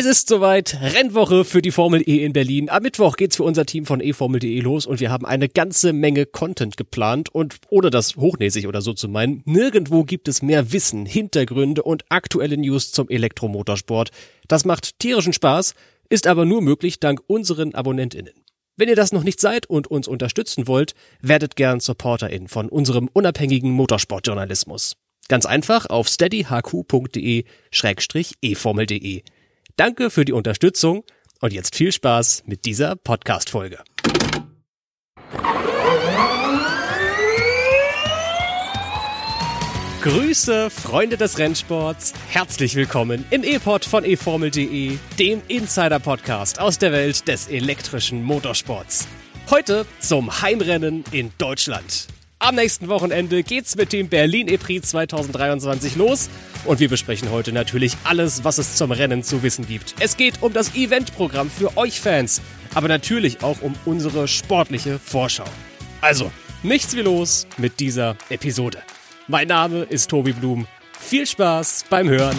Es ist soweit, Rennwoche für die Formel E in Berlin. Am Mittwoch geht's für unser Team von eFormel.de los und wir haben eine ganze Menge Content geplant und ohne das hochnäsig oder so zu meinen, nirgendwo gibt es mehr Wissen, Hintergründe und aktuelle News zum Elektromotorsport. Das macht tierischen Spaß, ist aber nur möglich dank unseren AbonnentInnen. Wenn ihr das noch nicht seid und uns unterstützen wollt, werdet gern SupporterIn von unserem unabhängigen Motorsportjournalismus. Ganz einfach auf steadyhq.de-eformel.de. Danke für die Unterstützung und jetzt viel Spaß mit dieser Podcast-Folge. Grüße, Freunde des Rennsports. Herzlich willkommen im E-Pod von eFormel.de, dem Insider-Podcast aus der Welt des elektrischen Motorsports. Heute zum Heimrennen in Deutschland. Am nächsten Wochenende geht's mit dem Berlin E-Prix 2023 los und wir besprechen heute natürlich alles, was es zum Rennen zu wissen gibt. Es geht um das Eventprogramm für euch Fans, aber natürlich auch um unsere sportliche Vorschau. Also, nichts wie los mit dieser Episode. Mein Name ist Tobi Blum. Viel Spaß beim Hören.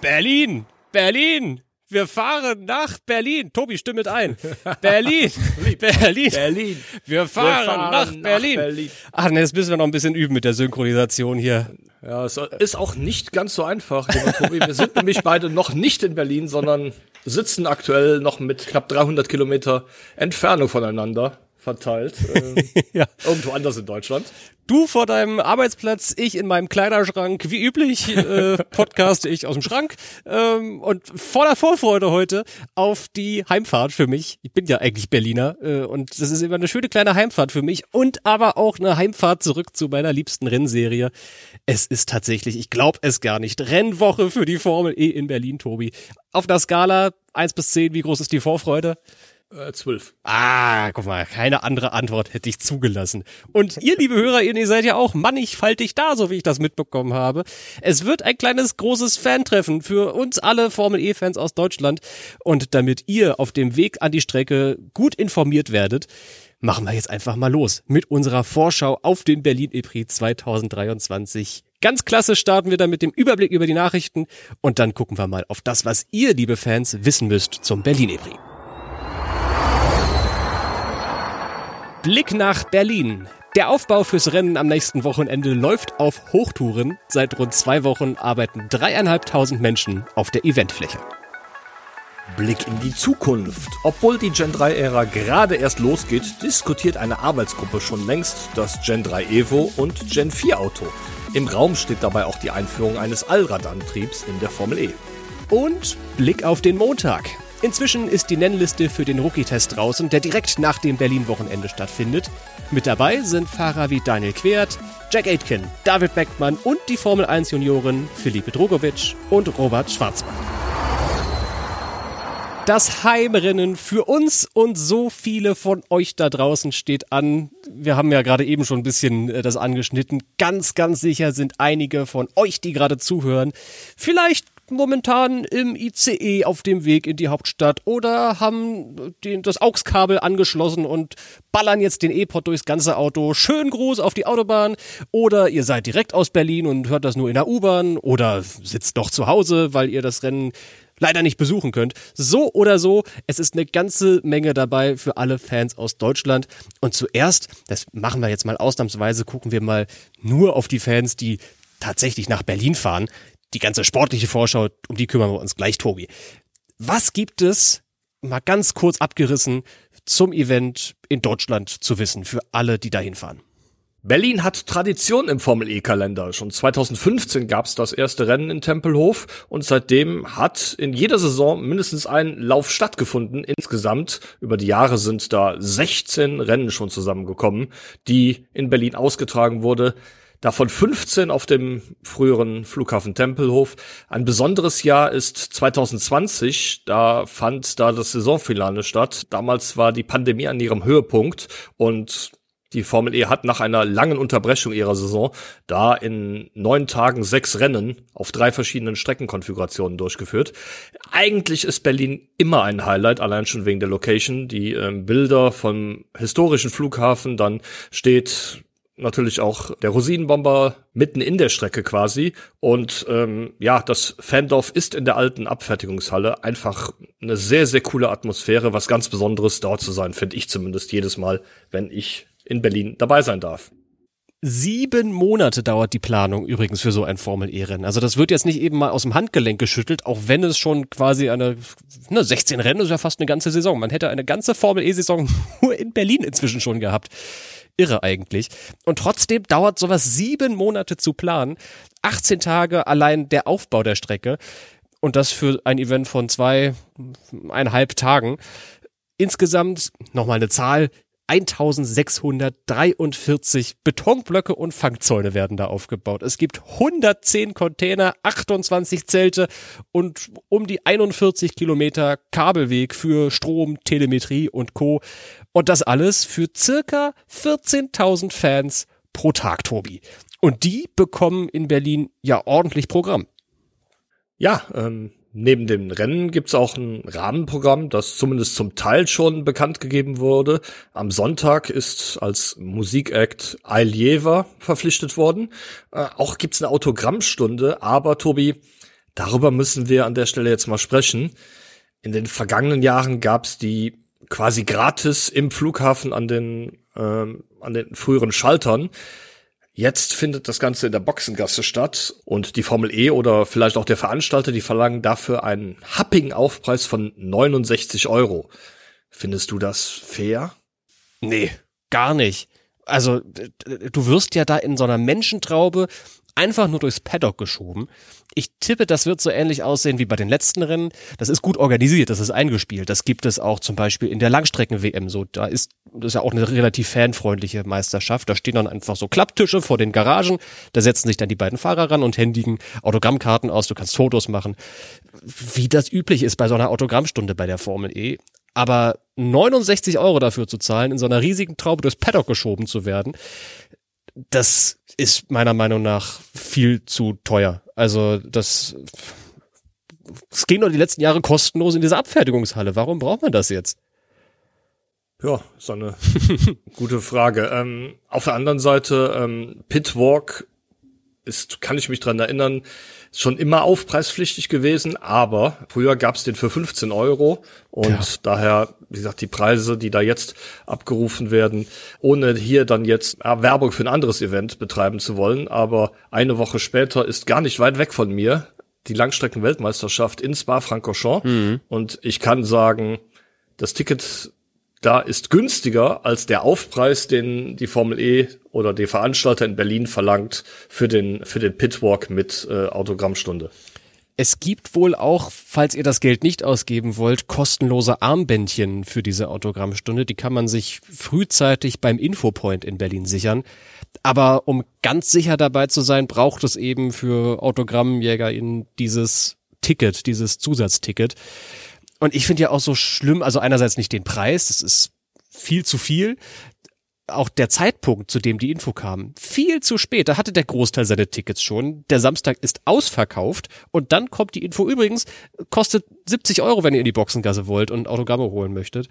Berlin, Berlin, wir fahren nach Berlin. Tobi, stimm mit ein. Berlin. Berlin. Berlin. Wir fahren, wir fahren nach, nach Berlin. Berlin. Ach nee, jetzt müssen wir noch ein bisschen üben mit der Synchronisation hier. Ja, es ist auch nicht ganz so einfach, lieber Tobi. Wir sind nämlich beide noch nicht in Berlin, sondern sitzen aktuell noch mit knapp 300 Kilometer Entfernung voneinander verteilt. Ähm, ja. Irgendwo anders in Deutschland. Du vor deinem Arbeitsplatz, ich in meinem Kleiderschrank. Wie üblich äh, podcaste ich aus dem Schrank. Ähm, und voller Vorfreude heute auf die Heimfahrt für mich. Ich bin ja eigentlich Berliner äh, und das ist immer eine schöne kleine Heimfahrt für mich und aber auch eine Heimfahrt zurück zu meiner liebsten Rennserie. Es ist tatsächlich, ich glaube es gar nicht, Rennwoche für die Formel E in Berlin, Tobi. Auf der Skala eins bis zehn, wie groß ist die Vorfreude? Äh, zwölf. Ah, guck mal, keine andere Antwort hätte ich zugelassen. Und ihr, liebe Hörer, ihr seid ja auch mannigfaltig da, so wie ich das mitbekommen habe. Es wird ein kleines, großes Fantreffen für uns alle Formel E-Fans aus Deutschland. Und damit ihr auf dem Weg an die Strecke gut informiert werdet, machen wir jetzt einfach mal los mit unserer Vorschau auf den Berlin E-Prix 2023. Ganz klasse starten wir dann mit dem Überblick über die Nachrichten und dann gucken wir mal auf das, was ihr, liebe Fans, wissen müsst zum Berlin E-Prix. Blick nach Berlin. Der Aufbau fürs Rennen am nächsten Wochenende läuft auf Hochtouren. Seit rund zwei Wochen arbeiten dreieinhalbtausend Menschen auf der Eventfläche. Blick in die Zukunft. Obwohl die Gen 3-Ära gerade erst losgeht, diskutiert eine Arbeitsgruppe schon längst das Gen 3 Evo und Gen 4 Auto. Im Raum steht dabei auch die Einführung eines Allradantriebs in der Formel E. Und Blick auf den Montag. Inzwischen ist die Nennliste für den Rookie-Test draußen, der direkt nach dem Berlin-Wochenende stattfindet. Mit dabei sind Fahrer wie Daniel Quert, Jack Aitken, David Beckmann und die Formel 1 Junioren Felipe Drogovic und Robert Schwarzmann. Das Heimrennen für uns und so viele von euch da draußen steht an. Wir haben ja gerade eben schon ein bisschen äh, das angeschnitten. Ganz, ganz sicher sind einige von euch, die gerade zuhören, vielleicht momentan im ICE auf dem Weg in die Hauptstadt oder haben den, das AUX-Kabel angeschlossen und ballern jetzt den E-Pod durchs ganze Auto. Schön groß auf die Autobahn. Oder ihr seid direkt aus Berlin und hört das nur in der U-Bahn oder sitzt noch zu Hause, weil ihr das Rennen leider nicht besuchen könnt. So oder so, es ist eine ganze Menge dabei für alle Fans aus Deutschland. Und zuerst, das machen wir jetzt mal ausnahmsweise, gucken wir mal nur auf die Fans, die tatsächlich nach Berlin fahren die ganze sportliche Vorschau, um die kümmern wir uns gleich, Tobi. Was gibt es, mal ganz kurz abgerissen, zum Event in Deutschland zu wissen, für alle, die dahin fahren? Berlin hat Tradition im Formel E-Kalender. Schon 2015 gab es das erste Rennen in Tempelhof und seitdem hat in jeder Saison mindestens ein Lauf stattgefunden. Insgesamt über die Jahre sind da 16 Rennen schon zusammengekommen, die in Berlin ausgetragen wurde davon 15 auf dem früheren Flughafen Tempelhof. Ein besonderes Jahr ist 2020, da fand da das Saisonfinale statt. Damals war die Pandemie an ihrem Höhepunkt und die Formel E hat nach einer langen Unterbrechung ihrer Saison da in neun Tagen sechs Rennen auf drei verschiedenen Streckenkonfigurationen durchgeführt. Eigentlich ist Berlin immer ein Highlight, allein schon wegen der Location. Die ähm, Bilder vom historischen Flughafen, dann steht natürlich auch der Rosinenbomber mitten in der Strecke quasi. Und ähm, ja, das Fandorf ist in der alten Abfertigungshalle einfach eine sehr, sehr coole Atmosphäre, was ganz Besonderes dort zu sein, finde ich zumindest jedes Mal, wenn ich in Berlin dabei sein darf. Sieben Monate dauert die Planung übrigens für so ein Formel-E-Rennen. Also das wird jetzt nicht eben mal aus dem Handgelenk geschüttelt, auch wenn es schon quasi eine, ne, 16 Rennen ist ja fast eine ganze Saison. Man hätte eine ganze Formel-E-Saison nur in Berlin inzwischen schon gehabt. Irre eigentlich. Und trotzdem dauert sowas sieben Monate zu planen. 18 Tage allein der Aufbau der Strecke. Und das für ein Event von zwei, eineinhalb Tagen. Insgesamt, nochmal eine Zahl, 1643 Betonblöcke und Fangzäune werden da aufgebaut. Es gibt 110 Container, 28 Zelte und um die 41 Kilometer Kabelweg für Strom, Telemetrie und Co. Und das alles für circa 14.000 Fans pro Tag, Tobi. Und die bekommen in Berlin ja ordentlich Programm. Ja, ähm, neben dem Rennen gibt's auch ein Rahmenprogramm, das zumindest zum Teil schon bekannt gegeben wurde. Am Sonntag ist als Musikact Ailjever verpflichtet worden. Äh, auch gibt's eine Autogrammstunde, aber Tobi, darüber müssen wir an der Stelle jetzt mal sprechen. In den vergangenen Jahren gab's die quasi gratis im Flughafen an den, ähm, an den früheren Schaltern. Jetzt findet das Ganze in der Boxengasse statt und die Formel E oder vielleicht auch der Veranstalter, die verlangen dafür einen happigen Aufpreis von 69 Euro. Findest du das fair? Nee, gar nicht. Also, du wirst ja da in so einer Menschentraube einfach nur durchs Paddock geschoben. Ich tippe, das wird so ähnlich aussehen wie bei den letzten Rennen. Das ist gut organisiert, das ist eingespielt. Das gibt es auch zum Beispiel in der Langstrecken-WM so. Da ist, das ist ja auch eine relativ fanfreundliche Meisterschaft. Da stehen dann einfach so Klapptische vor den Garagen. Da setzen sich dann die beiden Fahrer ran und händigen Autogrammkarten aus. Du kannst Fotos machen. Wie das üblich ist bei so einer Autogrammstunde bei der Formel E. Aber 69 Euro dafür zu zahlen, in so einer riesigen Traube durchs Paddock geschoben zu werden, das ist meiner Meinung nach viel zu teuer. Also das, es ging doch die letzten Jahre kostenlos in dieser Abfertigungshalle. Warum braucht man das jetzt? Ja, so eine gute Frage. Ähm, auf der anderen Seite, ähm, Pitwalk ist, kann ich mich dran erinnern, schon immer aufpreispflichtig gewesen, aber früher gab's den für 15 Euro und ja. daher, wie gesagt, die Preise, die da jetzt abgerufen werden, ohne hier dann jetzt Werbung für ein anderes Event betreiben zu wollen, aber eine Woche später ist gar nicht weit weg von mir die Langstreckenweltmeisterschaft in Spa-Francorchamps mhm. und ich kann sagen, das Ticket da ist günstiger als der Aufpreis, den die Formel E oder die Veranstalter in Berlin verlangt für den, für den Pitwalk mit äh, Autogrammstunde. Es gibt wohl auch, falls ihr das Geld nicht ausgeben wollt, kostenlose Armbändchen für diese Autogrammstunde. Die kann man sich frühzeitig beim Infopoint in Berlin sichern. Aber um ganz sicher dabei zu sein, braucht es eben für Autogrammjäger in dieses Ticket, dieses Zusatzticket. Und ich finde ja auch so schlimm, also einerseits nicht den Preis, das ist viel zu viel. Auch der Zeitpunkt, zu dem die Info kam, viel zu spät. Da hatte der Großteil seine Tickets schon. Der Samstag ist ausverkauft und dann kommt die Info. Übrigens, kostet 70 Euro, wenn ihr in die Boxengasse wollt und Autogramme holen möchtet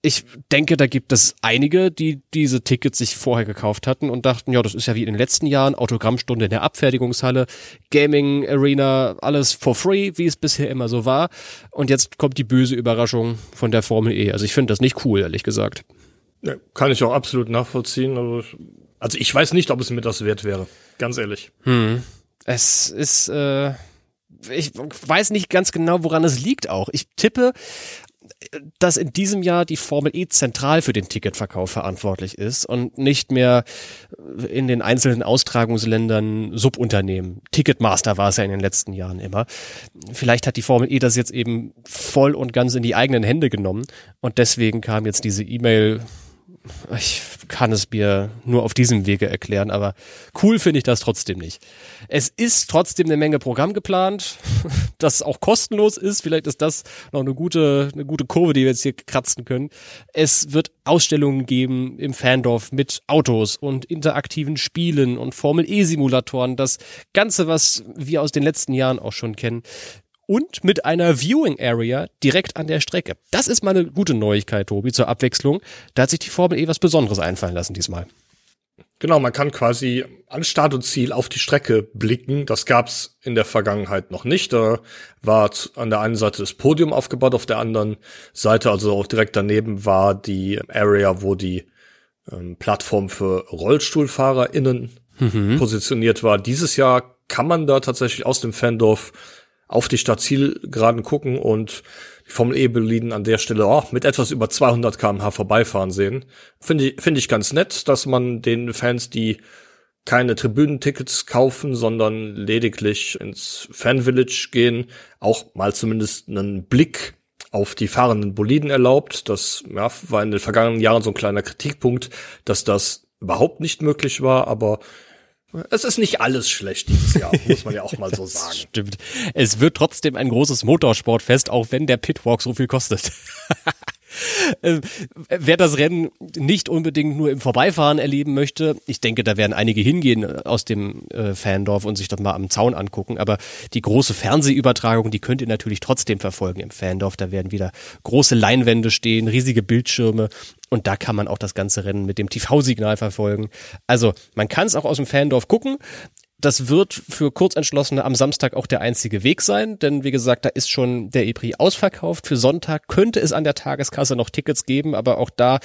ich denke, da gibt es einige, die diese Tickets sich vorher gekauft hatten und dachten, ja, das ist ja wie in den letzten Jahren, Autogrammstunde in der Abfertigungshalle, Gaming Arena, alles for free, wie es bisher immer so war. Und jetzt kommt die böse Überraschung von der Formel E. Also ich finde das nicht cool, ehrlich gesagt. Ja, kann ich auch absolut nachvollziehen. Also, also ich weiß nicht, ob es mir das wert wäre, ganz ehrlich. Hm. Es ist, äh, ich weiß nicht ganz genau, woran es liegt auch. Ich tippe dass in diesem Jahr die Formel E zentral für den Ticketverkauf verantwortlich ist und nicht mehr in den einzelnen Austragungsländern Subunternehmen. Ticketmaster war es ja in den letzten Jahren immer. Vielleicht hat die Formel E das jetzt eben voll und ganz in die eigenen Hände genommen und deswegen kam jetzt diese E-Mail ich kann es mir nur auf diesem Wege erklären, aber cool finde ich das trotzdem nicht. Es ist trotzdem eine Menge Programm geplant, das auch kostenlos ist. Vielleicht ist das noch eine gute, eine gute Kurve, die wir jetzt hier kratzen können. Es wird Ausstellungen geben im Fandorf mit Autos und interaktiven Spielen und Formel E-Simulatoren. Das Ganze, was wir aus den letzten Jahren auch schon kennen und mit einer Viewing Area direkt an der Strecke. Das ist mal eine gute Neuigkeit, Tobi, zur Abwechslung. Da hat sich die Formel E was Besonderes einfallen lassen diesmal. Genau, man kann quasi an Start und Ziel auf die Strecke blicken. Das gab's in der Vergangenheit noch nicht. Da war an der einen Seite das Podium aufgebaut, auf der anderen Seite, also auch direkt daneben, war die Area, wo die ähm, Plattform für RollstuhlfahrerInnen mhm. positioniert war. Dieses Jahr kann man da tatsächlich aus dem Fandorf auf die Stadt Zielgeraden gucken und die Formel E Berlin an der Stelle auch mit etwas über 200 kmh vorbeifahren sehen. Finde ich, finde ich ganz nett, dass man den Fans, die keine Tribünentickets kaufen, sondern lediglich ins Fan Village gehen, auch mal zumindest einen Blick auf die fahrenden Boliden erlaubt. Das ja, war in den vergangenen Jahren so ein kleiner Kritikpunkt, dass das überhaupt nicht möglich war, aber es ist nicht alles schlecht dieses Jahr, muss man ja auch mal so sagen. Stimmt. Es wird trotzdem ein großes Motorsportfest, auch wenn der Pitwalk so viel kostet. Äh, wer das Rennen nicht unbedingt nur im Vorbeifahren erleben möchte, ich denke, da werden einige hingehen aus dem äh, Fandorf und sich das mal am Zaun angucken. Aber die große Fernsehübertragung, die könnt ihr natürlich trotzdem verfolgen im Fandorf. Da werden wieder große Leinwände stehen, riesige Bildschirme und da kann man auch das ganze Rennen mit dem TV-Signal verfolgen. Also man kann es auch aus dem Fandorf gucken das wird für Kurzentschlossene am Samstag auch der einzige Weg sein, denn wie gesagt, da ist schon der EPRI ausverkauft. Für Sonntag könnte es an der Tageskasse noch Tickets geben, aber auch da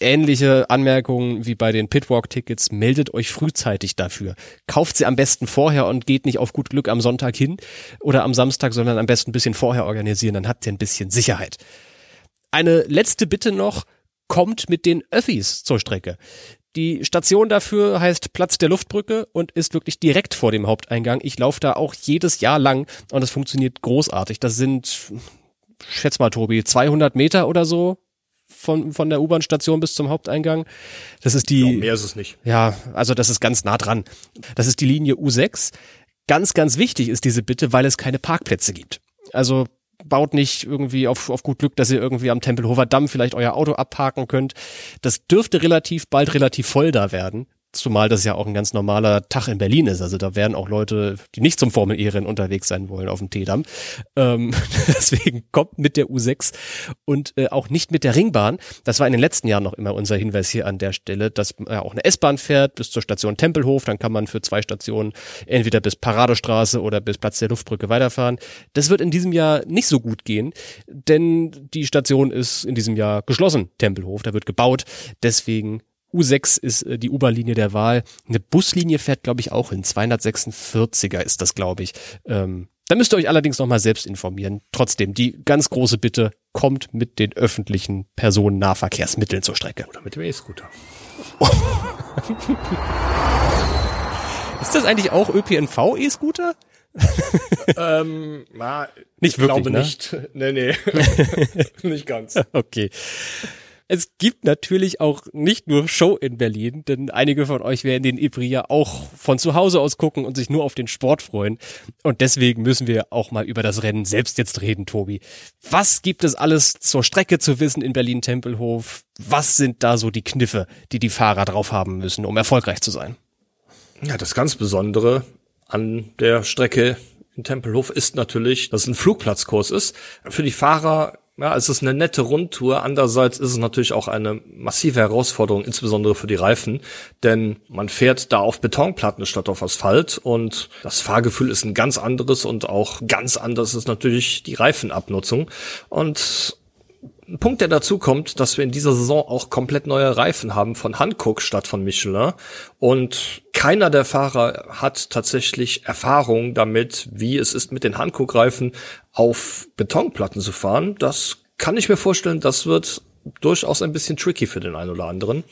ähnliche Anmerkungen wie bei den Pitwalk-Tickets. Meldet euch frühzeitig dafür. Kauft sie am besten vorher und geht nicht auf gut Glück am Sonntag hin oder am Samstag, sondern am besten ein bisschen vorher organisieren, dann habt ihr ein bisschen Sicherheit. Eine letzte Bitte noch, kommt mit den Öffis zur Strecke. Die Station dafür heißt Platz der Luftbrücke und ist wirklich direkt vor dem Haupteingang. Ich laufe da auch jedes Jahr lang und es funktioniert großartig. Das sind, schätz mal Tobi, 200 Meter oder so von, von der U-Bahn-Station bis zum Haupteingang. Das ist die. Ja, mehr ist es nicht. Ja, also das ist ganz nah dran. Das ist die Linie U6. Ganz, ganz wichtig ist diese Bitte, weil es keine Parkplätze gibt. Also baut nicht irgendwie auf, auf gut Glück, dass ihr irgendwie am Tempelhofer Damm vielleicht euer Auto abparken könnt. Das dürfte relativ bald relativ voll da werden. Zumal das ja auch ein ganz normaler Tag in Berlin ist. Also da werden auch Leute, die nicht zum Formel E-Rennen unterwegs sein wollen, auf dem Teedamm. Ähm, deswegen kommt mit der U6 und äh, auch nicht mit der Ringbahn. Das war in den letzten Jahren noch immer unser Hinweis hier an der Stelle, dass äh, auch eine S-Bahn fährt bis zur Station Tempelhof. Dann kann man für zwei Stationen entweder bis Paradestraße oder bis Platz der Luftbrücke weiterfahren. Das wird in diesem Jahr nicht so gut gehen, denn die Station ist in diesem Jahr geschlossen, Tempelhof. Da wird gebaut. Deswegen U6 ist äh, die U-Bahn-Linie der Wahl. Eine Buslinie fährt, glaube ich, auch hin. 246er ist das, glaube ich. Ähm, da müsst ihr euch allerdings nochmal selbst informieren. Trotzdem, die ganz große Bitte, kommt mit den öffentlichen Personennahverkehrsmitteln zur Strecke. Oder mit dem E-Scooter. ist das eigentlich auch ÖPNV-E-Scooter? ähm, na, nicht wirklich, glaube ne? nicht. Nee, nee. nicht ganz. Okay. Es gibt natürlich auch nicht nur Show in Berlin, denn einige von euch werden den Ibri ja auch von zu Hause aus gucken und sich nur auf den Sport freuen. Und deswegen müssen wir auch mal über das Rennen selbst jetzt reden, Tobi. Was gibt es alles zur Strecke zu wissen in Berlin-Tempelhof? Was sind da so die Kniffe, die die Fahrer drauf haben müssen, um erfolgreich zu sein? Ja, das ganz Besondere an der Strecke in Tempelhof ist natürlich, dass es ein Flugplatzkurs ist. Für die Fahrer ja, es ist eine nette Rundtour. Andererseits ist es natürlich auch eine massive Herausforderung, insbesondere für die Reifen, denn man fährt da auf Betonplatten statt auf Asphalt und das Fahrgefühl ist ein ganz anderes und auch ganz anders ist natürlich die Reifenabnutzung. Und ein Punkt, der dazu kommt, dass wir in dieser Saison auch komplett neue Reifen haben von Hankook statt von Michelin. Und keiner der Fahrer hat tatsächlich Erfahrung damit, wie es ist, mit den Hankook-Reifen auf Betonplatten zu fahren. Das kann ich mir vorstellen, das wird durchaus ein bisschen tricky für den einen oder anderen.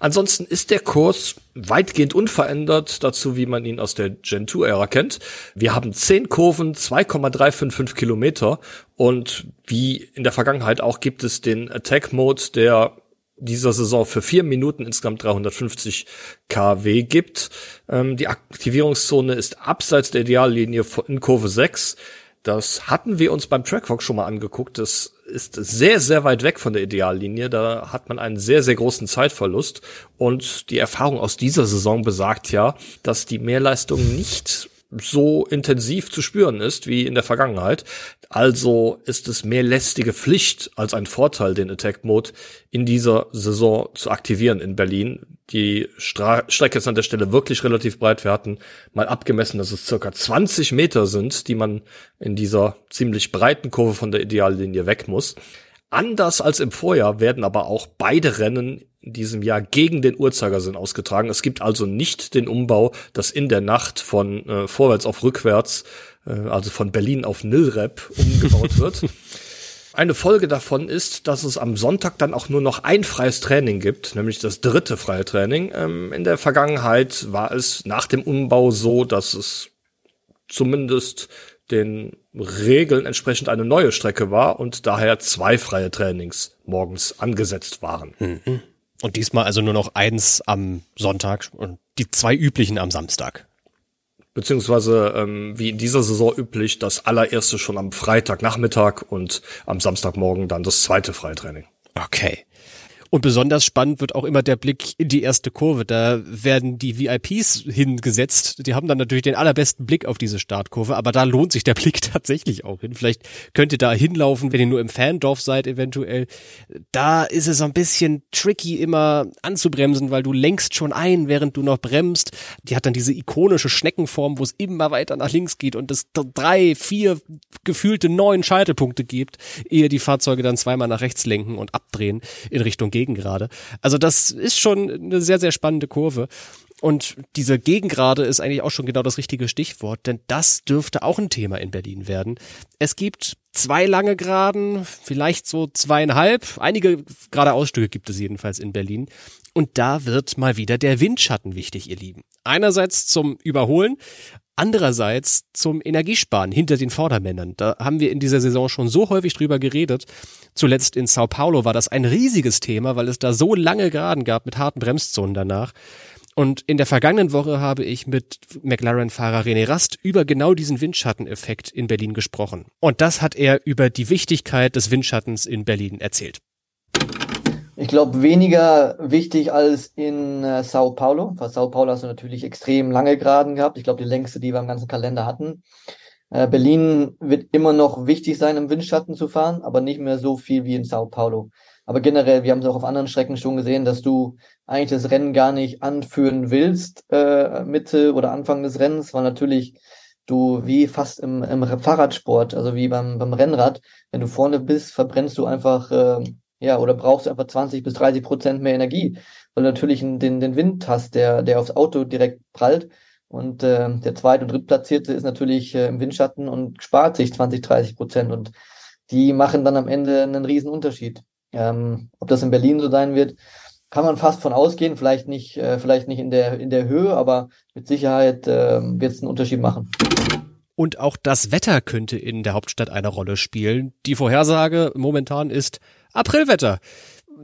Ansonsten ist der Kurs weitgehend unverändert dazu, wie man ihn aus der Gen 2-Ära kennt. Wir haben zehn Kurven, 2,355 Kilometer und wie in der Vergangenheit auch gibt es den Attack Mode, der dieser Saison für vier Minuten insgesamt 350 kW gibt. Ähm, die Aktivierungszone ist abseits der Ideallinie in Kurve 6. Das hatten wir uns beim Trackwalk schon mal angeguckt. Das ist sehr, sehr weit weg von der Ideallinie. Da hat man einen sehr, sehr großen Zeitverlust. Und die Erfahrung aus dieser Saison besagt ja, dass die Mehrleistung nicht so intensiv zu spüren ist wie in der Vergangenheit. Also ist es mehr lästige Pflicht als ein Vorteil, den Attack Mode in dieser Saison zu aktivieren in Berlin. Die Stra Strecke ist an der Stelle wirklich relativ breit. Wir hatten mal abgemessen, dass es circa 20 Meter sind, die man in dieser ziemlich breiten Kurve von der Ideallinie weg muss. Anders als im Vorjahr werden aber auch beide Rennen in diesem Jahr gegen den Uhrzeigersinn ausgetragen. Es gibt also nicht den Umbau, dass in der Nacht von äh, vorwärts auf rückwärts, äh, also von Berlin auf Nilrep umgebaut wird. Eine Folge davon ist, dass es am Sonntag dann auch nur noch ein freies Training gibt, nämlich das dritte freie Training. Ähm, in der Vergangenheit war es nach dem Umbau so, dass es zumindest den Regeln entsprechend eine neue Strecke war und daher zwei freie Trainings morgens angesetzt waren. Mhm. Und diesmal also nur noch eins am Sonntag und die zwei üblichen am Samstag. Beziehungsweise ähm, wie in dieser Saison üblich, das allererste schon am Freitagnachmittag und am Samstagmorgen dann das zweite Freitraining. Okay. Und besonders spannend wird auch immer der Blick in die erste Kurve. Da werden die VIPs hingesetzt. Die haben dann natürlich den allerbesten Blick auf diese Startkurve, aber da lohnt sich der Blick tatsächlich auch hin. Vielleicht könnt ihr da hinlaufen, wenn ihr nur im Fandorf seid eventuell. Da ist es ein bisschen tricky immer anzubremsen, weil du lenkst schon ein, während du noch bremst. Die hat dann diese ikonische Schneckenform, wo es immer weiter nach links geht und es drei, vier gefühlte neun Scheitelpunkte gibt, ehe die Fahrzeuge dann zweimal nach rechts lenken und abdrehen in Richtung Gegengrade. Also das ist schon eine sehr, sehr spannende Kurve. Und diese Gegengrade ist eigentlich auch schon genau das richtige Stichwort, denn das dürfte auch ein Thema in Berlin werden. Es gibt zwei lange Geraden, vielleicht so zweieinhalb. Einige gerade Ausstücke gibt es jedenfalls in Berlin. Und da wird mal wieder der Windschatten wichtig, ihr Lieben. Einerseits zum Überholen, andererseits zum Energiesparen hinter den Vordermännern. Da haben wir in dieser Saison schon so häufig drüber geredet. Zuletzt in Sao Paulo war das ein riesiges Thema, weil es da so lange Geraden gab mit harten Bremszonen danach. Und in der vergangenen Woche habe ich mit McLaren-Fahrer René Rast über genau diesen Windschatteneffekt in Berlin gesprochen. Und das hat er über die Wichtigkeit des Windschattens in Berlin erzählt. Ich glaube, weniger wichtig als in äh, Sao Paulo. Bei Sao Paulo hast du natürlich extrem lange Geraden gehabt. Ich glaube, die längste, die wir im ganzen Kalender hatten. Äh, Berlin wird immer noch wichtig sein, im Windschatten zu fahren, aber nicht mehr so viel wie in Sao Paulo. Aber generell, wir haben es auch auf anderen Strecken schon gesehen, dass du eigentlich das Rennen gar nicht anführen willst, äh, Mitte oder Anfang des Rennens, weil natürlich du wie fast im, im Fahrradsport, also wie beim, beim Rennrad, wenn du vorne bist, verbrennst du einfach äh, ja, oder brauchst du einfach 20 bis 30 Prozent mehr Energie, weil du natürlich den, den Wind hast, der, der aufs Auto direkt prallt. Und äh, der zweite und drittplatzierte ist natürlich äh, im Windschatten und spart sich 20, 30 Prozent. Und die machen dann am Ende einen riesen Unterschied. Ähm, ob das in Berlin so sein wird, kann man fast von ausgehen. Vielleicht nicht, äh, vielleicht nicht in der, in der Höhe, aber mit Sicherheit äh, wird es einen Unterschied machen. Und auch das Wetter könnte in der Hauptstadt eine Rolle spielen. Die Vorhersage momentan ist Aprilwetter.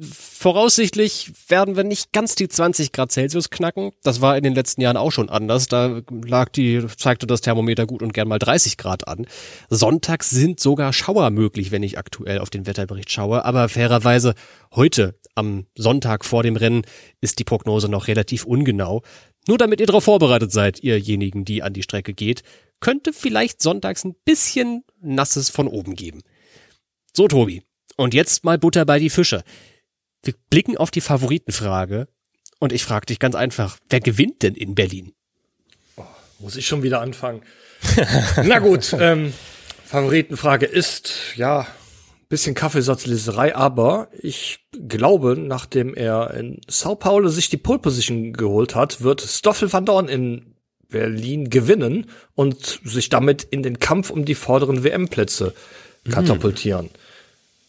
Voraussichtlich werden wir nicht ganz die 20 Grad Celsius knacken. Das war in den letzten Jahren auch schon anders. Da lag die, zeigte das Thermometer gut und gern mal 30 Grad an. Sonntags sind sogar Schauer möglich, wenn ich aktuell auf den Wetterbericht schaue. Aber fairerweise heute am Sonntag vor dem Rennen ist die Prognose noch relativ ungenau. Nur damit ihr darauf vorbereitet seid, ihrjenigen, die an die Strecke geht, könnte vielleicht sonntags ein bisschen Nasses von oben geben. So, Tobi, und jetzt mal Butter bei die Fische. Wir blicken auf die Favoritenfrage und ich frage dich ganz einfach, wer gewinnt denn in Berlin? Oh, muss ich schon wieder anfangen? Na gut, ähm, Favoritenfrage ist, ja, bisschen Kaffeesatzleserei, aber ich glaube, nachdem er in Sao Paulo sich die Pole Position geholt hat, wird Stoffel van Dorn in Berlin gewinnen und sich damit in den Kampf um die vorderen WM-Plätze katapultieren. Hm.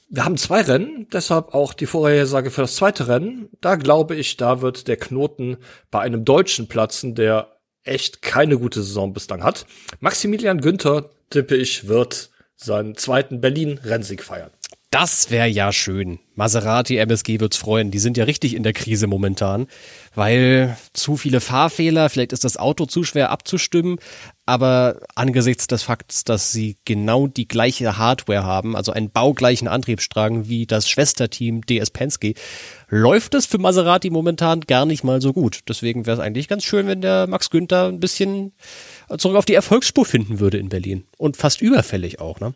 Wir haben zwei Rennen, deshalb auch die Vorhersage für das zweite Rennen. Da glaube ich, da wird der Knoten bei einem Deutschen platzen, der echt keine gute Saison bislang hat. Maximilian Günther, tippe ich, wird seinen zweiten Berlin-Rennsieg feiern. Das wäre ja schön. Maserati, MSG wird's freuen. Die sind ja richtig in der Krise momentan, weil zu viele Fahrfehler, vielleicht ist das Auto zu schwer abzustimmen, aber angesichts des Fakts, dass sie genau die gleiche Hardware haben, also einen baugleichen Antriebsstrang wie das Schwesterteam DS Penske, läuft es für Maserati momentan gar nicht mal so gut. Deswegen wäre es eigentlich ganz schön, wenn der Max Günther ein bisschen zurück auf die Erfolgsspur finden würde in Berlin. Und fast überfällig auch, ne?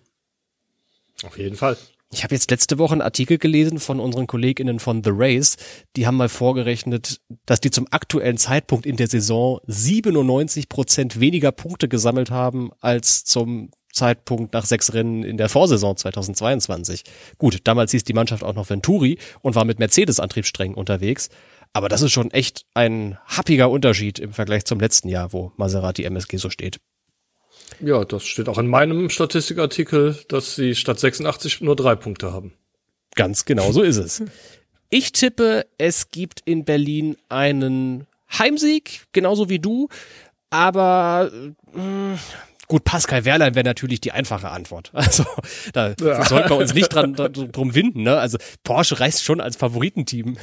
Auf jeden Fall. Ich habe jetzt letzte Woche einen Artikel gelesen von unseren KollegInnen von The Race. Die haben mal vorgerechnet, dass die zum aktuellen Zeitpunkt in der Saison 97 Prozent weniger Punkte gesammelt haben als zum Zeitpunkt nach sechs Rennen in der Vorsaison 2022. Gut, damals hieß die Mannschaft auch noch Venturi und war mit Mercedes-Antriebssträngen unterwegs. Aber das ist schon echt ein happiger Unterschied im Vergleich zum letzten Jahr, wo Maserati MSG so steht. Ja, das steht auch in meinem Statistikartikel, dass sie statt 86 nur drei Punkte haben. Ganz genau so ist es. Ich tippe, es gibt in Berlin einen Heimsieg, genauso wie du, aber mh, mm, gut, Pascal Wehrlein wäre natürlich die einfache Antwort. Also da ja. sollten wir uns nicht dran, drum winden. Ne? Also Porsche reist schon als Favoritenteam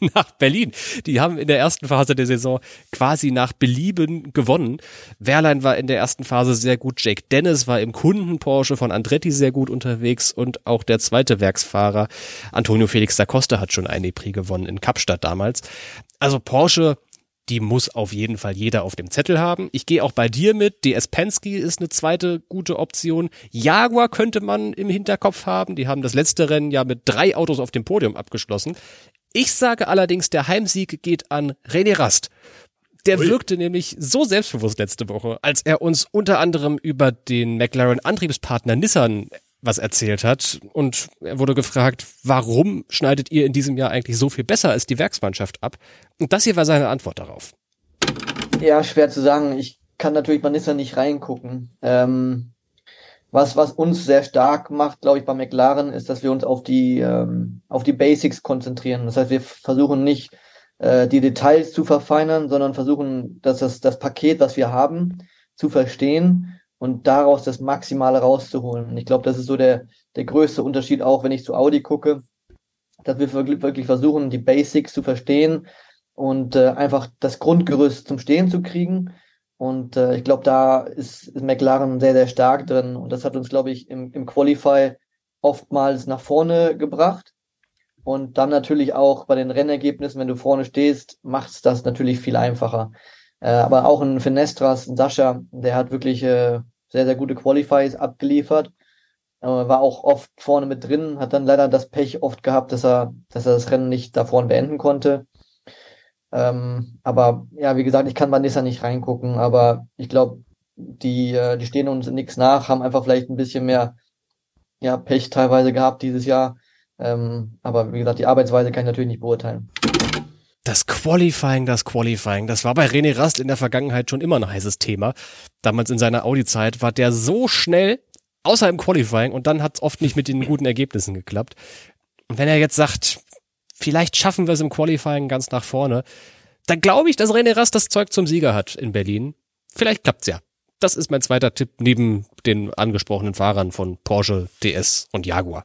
nach Berlin. Die haben in der ersten Phase der Saison quasi nach Belieben gewonnen. Wehrlein war in der ersten Phase sehr gut. Jake Dennis war im Kunden-Porsche von Andretti sehr gut unterwegs und auch der zweite Werksfahrer Antonio Felix da Costa hat schon eine Prix gewonnen in Kapstadt damals. Also Porsche die muss auf jeden Fall jeder auf dem Zettel haben. Ich gehe auch bei dir mit. DS Penske ist eine zweite gute Option. Jaguar könnte man im Hinterkopf haben. Die haben das letzte Rennen ja mit drei Autos auf dem Podium abgeschlossen. Ich sage allerdings, der Heimsieg geht an René Rast. Der Ui. wirkte nämlich so selbstbewusst letzte Woche, als er uns unter anderem über den McLaren Antriebspartner Nissan was erzählt hat. Und er wurde gefragt, warum schneidet ihr in diesem Jahr eigentlich so viel besser als die Werksmannschaft ab? Und das hier war seine Antwort darauf. Ja, schwer zu sagen. Ich kann natürlich bei Nissan nicht reingucken. Ähm, was, was uns sehr stark macht, glaube ich, bei McLaren, ist, dass wir uns auf die, ähm, auf die Basics konzentrieren. Das heißt, wir versuchen nicht, äh, die Details zu verfeinern, sondern versuchen, dass das, das Paket, was wir haben, zu verstehen und daraus das Maximale rauszuholen. Und ich glaube, das ist so der, der größte Unterschied auch, wenn ich zu Audi gucke, dass wir wirklich versuchen, die Basics zu verstehen und äh, einfach das Grundgerüst zum Stehen zu kriegen und äh, ich glaube, da ist, ist McLaren sehr, sehr stark drin. Und das hat uns, glaube ich, im, im Qualify oftmals nach vorne gebracht. Und dann natürlich auch bei den Rennergebnissen, wenn du vorne stehst, macht es das natürlich viel einfacher. Äh, aber auch ein Finestras, ein Sascha, der hat wirklich äh, sehr, sehr gute Qualifies abgeliefert. Äh, war auch oft vorne mit drin, hat dann leider das Pech oft gehabt, dass er, dass er das Rennen nicht da vorne beenden konnte. Ähm, aber ja, wie gesagt, ich kann Nissan nicht reingucken, aber ich glaube, die, äh, die stehen uns nichts nach, haben einfach vielleicht ein bisschen mehr ja, Pech teilweise gehabt dieses Jahr. Ähm, aber wie gesagt, die Arbeitsweise kann ich natürlich nicht beurteilen. Das Qualifying, das Qualifying, das war bei René Rast in der Vergangenheit schon immer ein heißes Thema. Damals in seiner Audi-Zeit war der so schnell, außer im Qualifying, und dann hat es oft nicht mit den guten Ergebnissen geklappt. Und wenn er jetzt sagt, vielleicht schaffen wir es im Qualifying ganz nach vorne. Dann glaube ich, dass René Rast das Zeug zum Sieger hat in Berlin. Vielleicht klappt's ja. Das ist mein zweiter Tipp neben den angesprochenen Fahrern von Porsche, DS und Jaguar.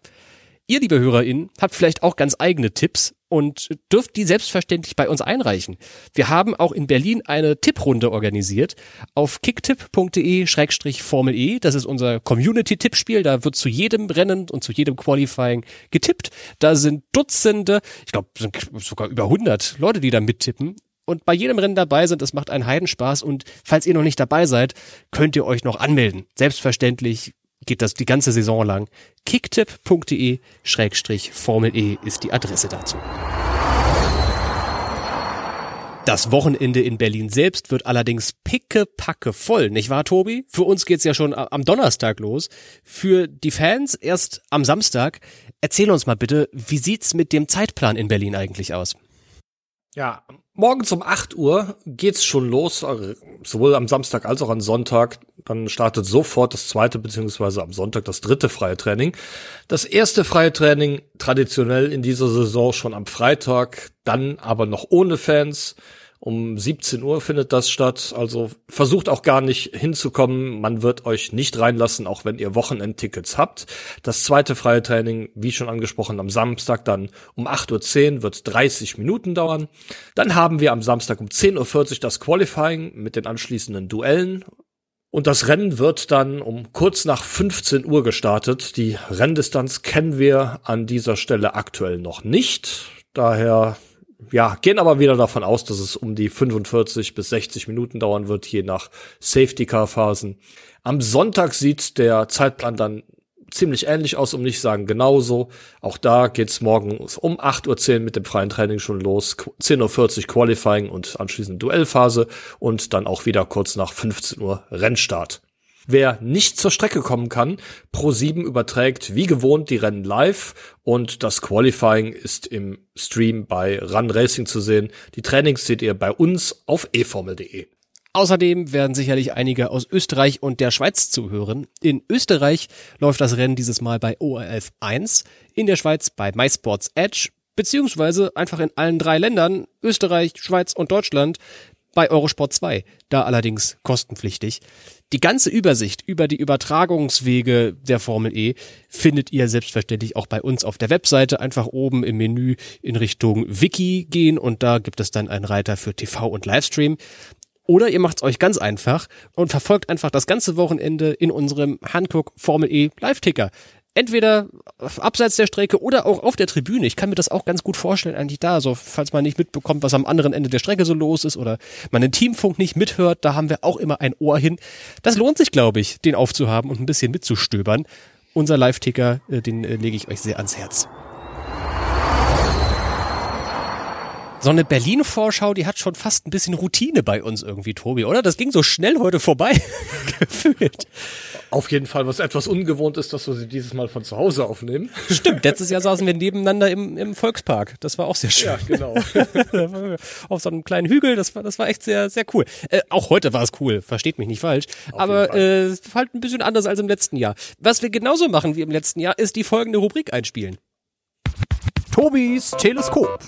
Ihr, liebe HörerInnen, habt vielleicht auch ganz eigene Tipps und dürft die selbstverständlich bei uns einreichen. Wir haben auch in Berlin eine Tipprunde organisiert auf kicktipp.de-formel E. Das ist unser Community-Tippspiel. Da wird zu jedem Rennen und zu jedem Qualifying getippt. Da sind Dutzende, ich glaube, sind sogar über 100 Leute, die da mittippen und bei jedem Rennen dabei sind. Es macht einen Heidenspaß und falls ihr noch nicht dabei seid, könnt ihr euch noch anmelden. Selbstverständlich geht das die ganze Saison lang. kicktipp.de-formel E ist die Adresse dazu. Das Wochenende in Berlin selbst wird allerdings pickepacke voll, nicht wahr, Tobi? Für uns geht's ja schon am Donnerstag los. Für die Fans erst am Samstag. Erzähl uns mal bitte, wie sieht's mit dem Zeitplan in Berlin eigentlich aus? Ja, morgens um 8 Uhr geht's schon los, sowohl am Samstag als auch am Sonntag. Dann startet sofort das zweite beziehungsweise am Sonntag das dritte freie Training. Das erste freie Training traditionell in dieser Saison schon am Freitag, dann aber noch ohne Fans. Um 17 Uhr findet das statt. Also versucht auch gar nicht hinzukommen. Man wird euch nicht reinlassen, auch wenn ihr Wochenendtickets habt. Das zweite freie Training, wie schon angesprochen, am Samstag dann um 8.10 Uhr wird 30 Minuten dauern. Dann haben wir am Samstag um 10.40 Uhr das Qualifying mit den anschließenden Duellen. Und das Rennen wird dann um kurz nach 15 Uhr gestartet. Die Renndistanz kennen wir an dieser Stelle aktuell noch nicht. Daher ja, gehen aber wieder davon aus, dass es um die 45 bis 60 Minuten dauern wird, je nach Safety-Car-Phasen. Am Sonntag sieht der Zeitplan dann ziemlich ähnlich aus, um nicht sagen genauso. Auch da geht's morgens um 8.10 Uhr mit dem freien Training schon los. 10.40 Uhr Qualifying und anschließend Duellphase und dann auch wieder kurz nach 15 Uhr Rennstart. Wer nicht zur Strecke kommen kann, Pro7 überträgt wie gewohnt die Rennen live und das Qualifying ist im Stream bei Run Racing zu sehen. Die Trainings seht ihr bei uns auf eformel.de. Außerdem werden sicherlich einige aus Österreich und der Schweiz zuhören. In Österreich läuft das Rennen dieses Mal bei ORF 1, in der Schweiz bei MySports Edge, beziehungsweise einfach in allen drei Ländern, Österreich, Schweiz und Deutschland, bei Eurosport 2, da allerdings kostenpflichtig. Die ganze Übersicht über die Übertragungswege der Formel E findet ihr selbstverständlich auch bei uns auf der Webseite. Einfach oben im Menü in Richtung Wiki gehen und da gibt es dann einen Reiter für TV und Livestream. Oder ihr macht es euch ganz einfach und verfolgt einfach das ganze Wochenende in unserem Hankook Formel E Live-Ticker entweder abseits der Strecke oder auch auf der Tribüne. Ich kann mir das auch ganz gut vorstellen, eigentlich da, so falls man nicht mitbekommt, was am anderen Ende der Strecke so los ist oder man den Teamfunk nicht mithört, da haben wir auch immer ein Ohr hin. Das lohnt sich, glaube ich, den aufzuhaben und ein bisschen mitzustöbern. Unser Live-Ticker, äh, den äh, lege ich euch sehr ans Herz. So eine Berlin-Vorschau, die hat schon fast ein bisschen Routine bei uns irgendwie, Tobi, oder? Das ging so schnell heute vorbei gefühlt. Auf jeden Fall, was etwas ungewohnt ist, dass wir sie dieses Mal von zu Hause aufnehmen. Stimmt, letztes Jahr saßen wir nebeneinander im, im Volkspark. Das war auch sehr schön. Ja, genau. Auf so einem kleinen Hügel, das war, das war echt sehr, sehr cool. Äh, auch heute war es cool, versteht mich nicht falsch. Auf aber äh, halt ein bisschen anders als im letzten Jahr. Was wir genauso machen wie im letzten Jahr, ist die folgende Rubrik einspielen. Tobis Teleskop.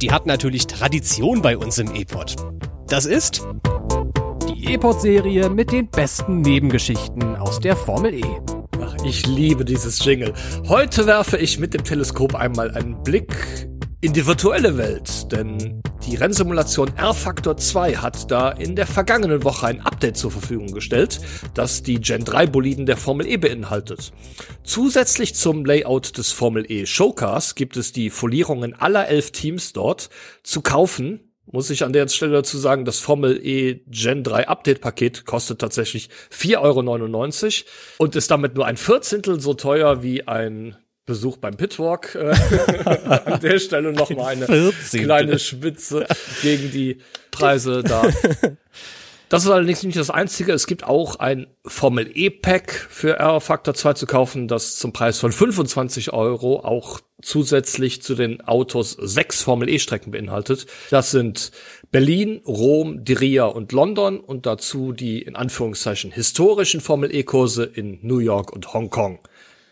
Die hat natürlich Tradition bei uns im E-Pod. Das ist die E-Pod-Serie mit den besten Nebengeschichten aus der Formel E. Ach, ich liebe dieses Jingle. Heute werfe ich mit dem Teleskop einmal einen Blick in die virtuelle Welt, denn die Rennsimulation R-Factor 2 hat da in der vergangenen Woche ein Update zur Verfügung gestellt, das die Gen 3 Boliden der Formel E beinhaltet. Zusätzlich zum Layout des Formel E Showcars gibt es die Folierungen aller elf Teams dort zu kaufen. Muss ich an der Stelle dazu sagen, das Formel E Gen 3 Update Paket kostet tatsächlich 4,99 Euro und ist damit nur ein Vierzehntel so teuer wie ein Besuch beim Pitwalk. Äh, an der Stelle noch mal eine 14. kleine Spitze gegen die Preise da. Das ist allerdings nicht das Einzige. Es gibt auch ein Formel E-Pack für R-Factor 2 zu kaufen, das zum Preis von 25 Euro auch zusätzlich zu den Autos sechs Formel E-Strecken beinhaltet. Das sind Berlin, Rom, Diria und London und dazu die in Anführungszeichen historischen Formel E-Kurse in New York und Hongkong.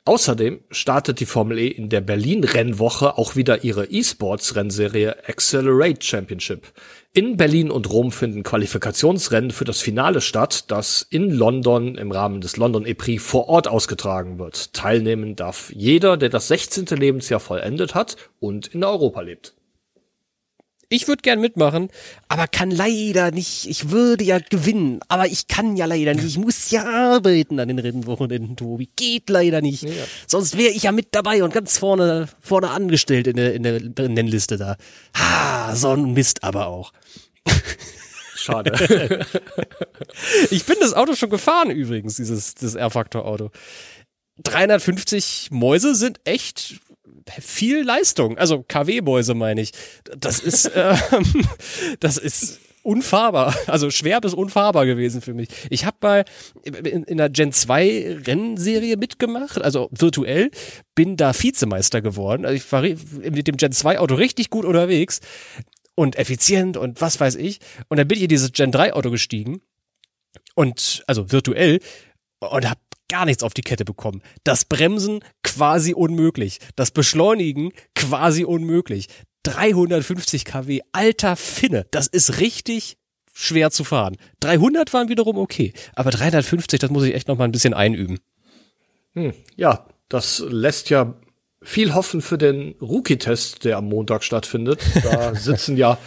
Außerdem startet die Formel E in der Berlin-Rennwoche auch wieder ihre E-Sports-Rennserie Accelerate Championship. In Berlin und Rom finden Qualifikationsrennen für das Finale statt, das in London im Rahmen des London E-Prix vor Ort ausgetragen wird. Teilnehmen darf jeder, der das 16. Lebensjahr vollendet hat und in Europa lebt. Ich würde gern mitmachen, aber kann leider nicht. Ich würde ja gewinnen, aber ich kann ja leider nicht. Ich muss ja arbeiten an den Rennwochenenden, Tobi. Geht leider nicht. Ja. Sonst wäre ich ja mit dabei und ganz vorne, vorne angestellt in der, in der Nennliste da. Ha, so ein Mist aber auch. Schade. ich bin das Auto schon gefahren übrigens, dieses, dieses R-Factor-Auto. 350 Mäuse sind echt viel Leistung. Also KW-Mäuse meine ich. Das ist, ähm, das ist unfahrbar, also schwer bis unfahrbar gewesen für mich. Ich habe bei in, in der Gen 2 Rennserie mitgemacht, also virtuell, bin da Vizemeister geworden. Also ich war mit dem Gen 2 Auto richtig gut unterwegs und effizient und was weiß ich. Und dann bin ich in dieses Gen 3 Auto gestiegen und also virtuell und habe gar nichts auf die Kette bekommen. Das Bremsen quasi unmöglich. Das Beschleunigen quasi unmöglich. 350 kW, alter Finne, das ist richtig schwer zu fahren. 300 waren wiederum okay, aber 350, das muss ich echt noch mal ein bisschen einüben. Hm, ja, das lässt ja viel hoffen für den Rookie-Test, der am Montag stattfindet. Da sitzen ja,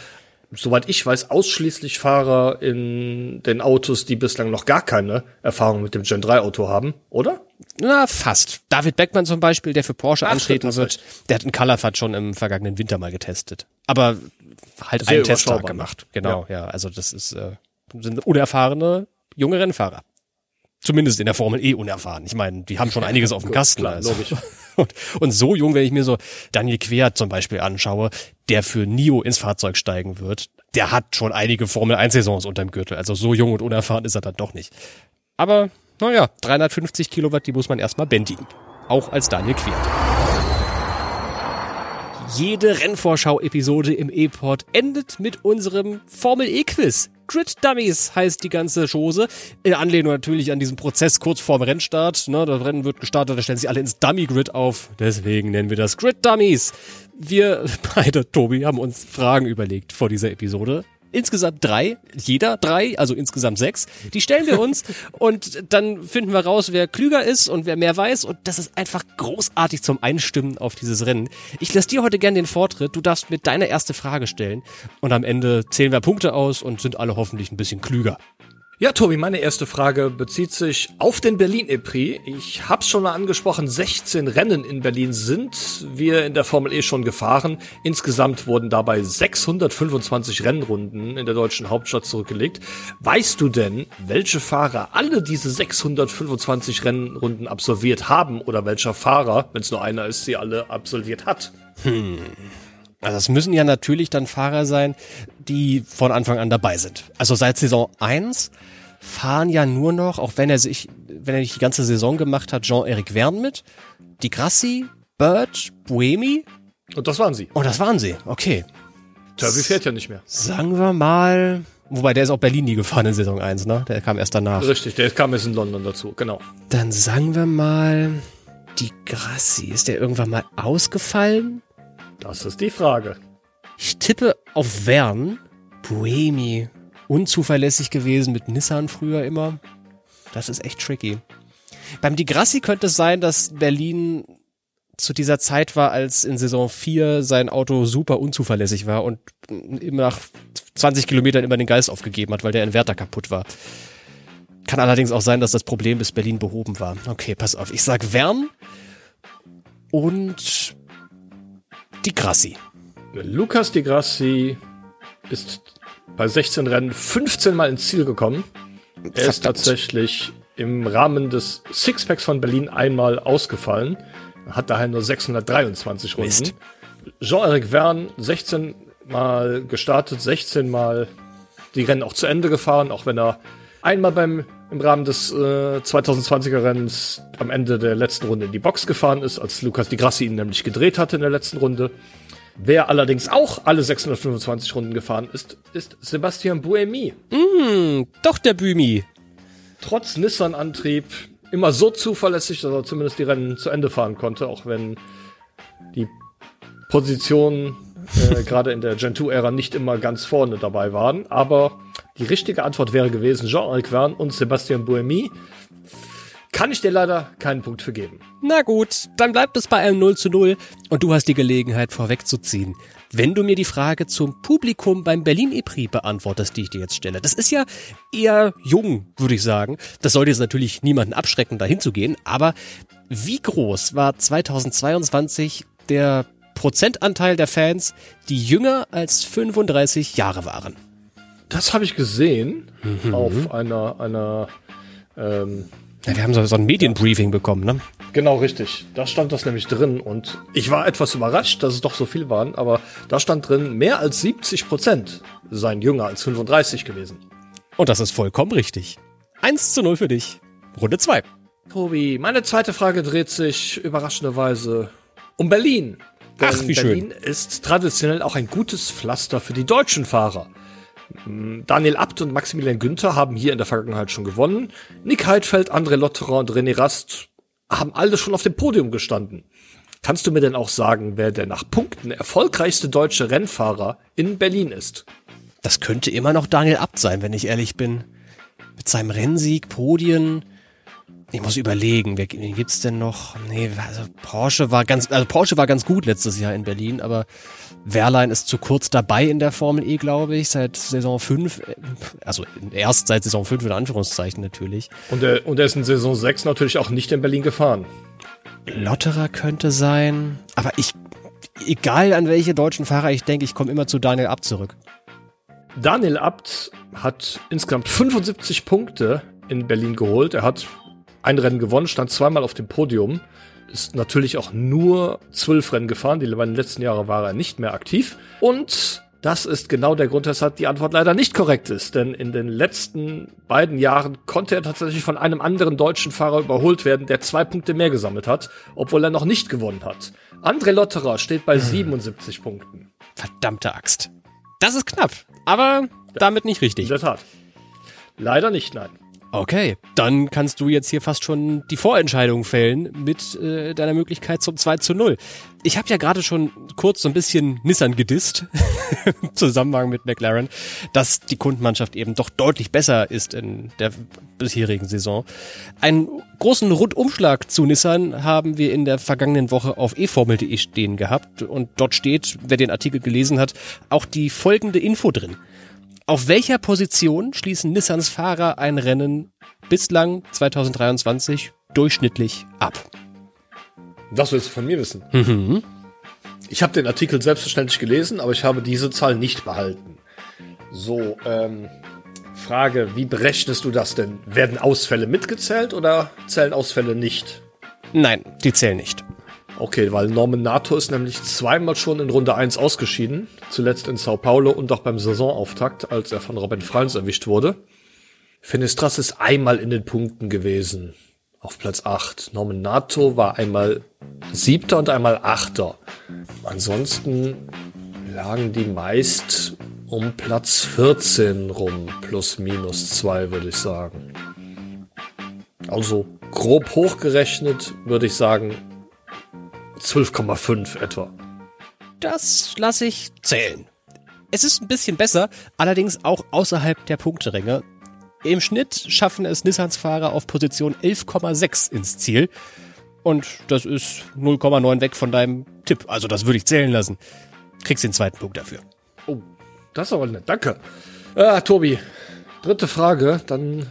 soweit ich weiß, ausschließlich Fahrer in den Autos, die bislang noch gar keine Erfahrung mit dem Gen 3 Auto haben, oder? Na, fast. David Beckmann zum Beispiel, der für Porsche Ach, antreten wird, der hat einen Colorfat schon im vergangenen Winter mal getestet. Aber halt Sehr einen Testtag ne? gemacht. Genau, ja. Also das ist äh, sind unerfahrene junge Rennfahrer. Zumindest in der Formel E unerfahren. Ich meine, die haben schon einiges auf dem Kasten. klar, also. logisch. Und, und so jung, wenn ich mir so Daniel Quert zum Beispiel anschaue, der für NIO ins Fahrzeug steigen wird, der hat schon einige Formel 1 Saisons unterm Gürtel. Also so jung und unerfahren ist er dann doch nicht. Aber, naja, 350 Kilowatt, die muss man erstmal bändigen. Auch als Daniel Quert. Jede Rennvorschau-Episode im E-Pod endet mit unserem Formel E-Quiz. Grid Dummies heißt die ganze Chose. In Anlehnung natürlich an diesen Prozess kurz vorm Rennstart. Ne, das Rennen wird gestartet, da stellen sich alle ins Dummy-Grid auf. Deswegen nennen wir das Grid Dummies. Wir beide, Tobi, haben uns Fragen überlegt vor dieser Episode. Insgesamt drei, jeder drei, also insgesamt sechs. Die stellen wir uns und dann finden wir raus, wer klüger ist und wer mehr weiß. Und das ist einfach großartig zum Einstimmen auf dieses Rennen. Ich lasse dir heute gern den Vortritt. Du darfst mir deine erste Frage stellen und am Ende zählen wir Punkte aus und sind alle hoffentlich ein bisschen klüger. Ja, Tobi, meine erste Frage bezieht sich auf den Berlin E-Prix. Ich hab's schon mal angesprochen, 16 Rennen in Berlin sind wir in der Formel E schon gefahren. Insgesamt wurden dabei 625 Rennrunden in der deutschen Hauptstadt zurückgelegt. Weißt du denn, welche Fahrer alle diese 625 Rennrunden absolviert haben oder welcher Fahrer, wenn es nur einer ist, sie alle absolviert hat? Also das müssen ja natürlich dann Fahrer sein, die von Anfang an dabei sind. Also seit Saison 1 fahren ja nur noch, auch wenn er sich, wenn er nicht die ganze Saison gemacht hat, Jean-Eric Verne mit, die Grassi, Birch, Buemi. Und das waren sie. Oh, das waren sie. Okay. Turby fährt ja nicht mehr. Sagen wir mal, wobei der ist auch Berlin nie gefahren in Saison 1, ne? Der kam erst danach. Richtig, der kam jetzt in London dazu, genau. Dann sagen wir mal, die Grassi, ist der irgendwann mal ausgefallen? Das ist die Frage. Ich tippe auf Verne. Buemi. Unzuverlässig gewesen mit Nissan früher immer. Das ist echt tricky. Beim Di Grassi könnte es sein, dass Berlin zu dieser Zeit war, als in Saison 4 sein Auto super unzuverlässig war und immer nach 20 Kilometern immer den Geist aufgegeben hat, weil der Inverter kaputt war. Kann allerdings auch sein, dass das Problem bis Berlin behoben war. Okay, pass auf. Ich sag Verne und die Grassi. Lukas Di Grassi ist bei 16 Rennen 15 Mal ins Ziel gekommen. Er ist tatsächlich im Rahmen des Sixpacks von Berlin einmal ausgefallen, hat daher nur 623 Runden. Jean-Eric Verne 16 Mal gestartet, 16 Mal die Rennen auch zu Ende gefahren, auch wenn er einmal beim im Rahmen des äh, 2020er Rennens am Ende der letzten Runde in die Box gefahren ist, als Lukas Di Grassi ihn nämlich gedreht hatte in der letzten Runde. Wer allerdings auch alle 625 Runden gefahren ist, ist Sebastian Buemi. Doch der Bümi. Trotz Nissan-Antrieb immer so zuverlässig, dass er zumindest die Rennen zu Ende fahren konnte, auch wenn die Positionen äh, gerade in der Gen 2-Ära nicht immer ganz vorne dabei waren. Aber die richtige Antwort wäre gewesen Jean-Eric Verne und Sebastian Buemi. Kann ich dir leider keinen Punkt für geben. Na gut, dann bleibt es bei einem 0 zu 0 und du hast die Gelegenheit vorwegzuziehen. Wenn du mir die Frage zum Publikum beim Berlin E-Prix beantwortest, die ich dir jetzt stelle. Das ist ja eher jung, würde ich sagen. Das sollte jetzt natürlich niemanden abschrecken, dahin zu gehen. Aber wie groß war 2022 der Prozentanteil der Fans, die jünger als 35 Jahre waren? Das habe ich gesehen auf einer, einer ähm, Ja, wir haben so, so ein Medienbriefing bekommen, ne? Genau, richtig. Da stand das nämlich drin und ich war etwas überrascht, dass es doch so viel waren, aber da stand drin, mehr als 70 Prozent seien jünger als 35 gewesen. Und das ist vollkommen richtig. 1 zu 0 für dich. Runde 2. Tobi, meine zweite Frage dreht sich überraschenderweise um Berlin. Denn Ach, wie schön. Berlin ist traditionell auch ein gutes Pflaster für die deutschen Fahrer. Daniel Abt und Maximilian Günther haben hier in der Vergangenheit schon gewonnen. Nick Heidfeld, André Lotterer und René Rast haben alle schon auf dem Podium gestanden. Kannst du mir denn auch sagen, wer der nach Punkten erfolgreichste deutsche Rennfahrer in Berlin ist? Das könnte immer noch Daniel Abt sein, wenn ich ehrlich bin. Mit seinem Rennsieg, Podien. Ich muss überlegen, wer gibt's denn noch? Nee, also Porsche war ganz, also Porsche war ganz gut letztes Jahr in Berlin, aber Wehrlein ist zu kurz dabei in der Formel E, glaube ich, seit Saison 5, also erst seit Saison 5 in Anführungszeichen natürlich. Und er, und er ist in Saison 6 natürlich auch nicht in Berlin gefahren. Lotterer könnte sein, aber ich, egal an welche deutschen Fahrer ich denke, ich komme immer zu Daniel Abt zurück. Daniel Abt hat insgesamt 75 Punkte in Berlin geholt. Er hat ein Rennen gewonnen, stand zweimal auf dem Podium. Ist natürlich auch nur zwölf Rennen gefahren. Die beiden letzten Jahre war er nicht mehr aktiv. Und das ist genau der Grund, weshalb die Antwort leider nicht korrekt ist. Denn in den letzten beiden Jahren konnte er tatsächlich von einem anderen deutschen Fahrer überholt werden, der zwei Punkte mehr gesammelt hat, obwohl er noch nicht gewonnen hat. André Lotterer steht bei 77 hm. Punkten. Verdammte Axt. Das ist knapp, aber damit nicht richtig. In der Tat. Leider nicht, nein. Okay, dann kannst du jetzt hier fast schon die Vorentscheidung fällen mit äh, deiner Möglichkeit zum 2 zu 0. Ich habe ja gerade schon kurz so ein bisschen Nissan gedisst, im Zusammenhang mit McLaren, dass die Kundenmannschaft eben doch deutlich besser ist in der bisherigen Saison. Einen großen Rundumschlag zu Nissan haben wir in der vergangenen Woche auf eformel.de stehen gehabt und dort steht, wer den Artikel gelesen hat, auch die folgende Info drin. Auf welcher Position schließen Nissans Fahrer ein Rennen bislang 2023 durchschnittlich ab? Das willst du von mir wissen. Mhm. Ich habe den Artikel selbstverständlich gelesen, aber ich habe diese Zahl nicht behalten. So, ähm, Frage, wie berechnest du das denn? Werden Ausfälle mitgezählt oder zählen Ausfälle nicht? Nein, die zählen nicht. Okay, weil Norman Nato ist nämlich zweimal schon in Runde 1 ausgeschieden. Zuletzt in Sao Paulo und auch beim Saisonauftakt, als er von Robin Franz erwischt wurde. Finistras ist einmal in den Punkten gewesen. Auf Platz 8. Norman Nato war einmal siebter und einmal achter. Ansonsten lagen die meist um Platz 14 rum, plus minus zwei, würde ich sagen. Also grob hochgerechnet würde ich sagen 12,5 etwa. Das lasse ich zählen. Es ist ein bisschen besser, allerdings auch außerhalb der Punkteränge. Im Schnitt schaffen es Nissans Fahrer auf Position 11,6 ins Ziel. Und das ist 0,9 weg von deinem Tipp. Also das würde ich zählen lassen. Kriegst den zweiten Punkt dafür. Oh, das ist aber nett. Danke. Ah, Tobi, dritte Frage. Dann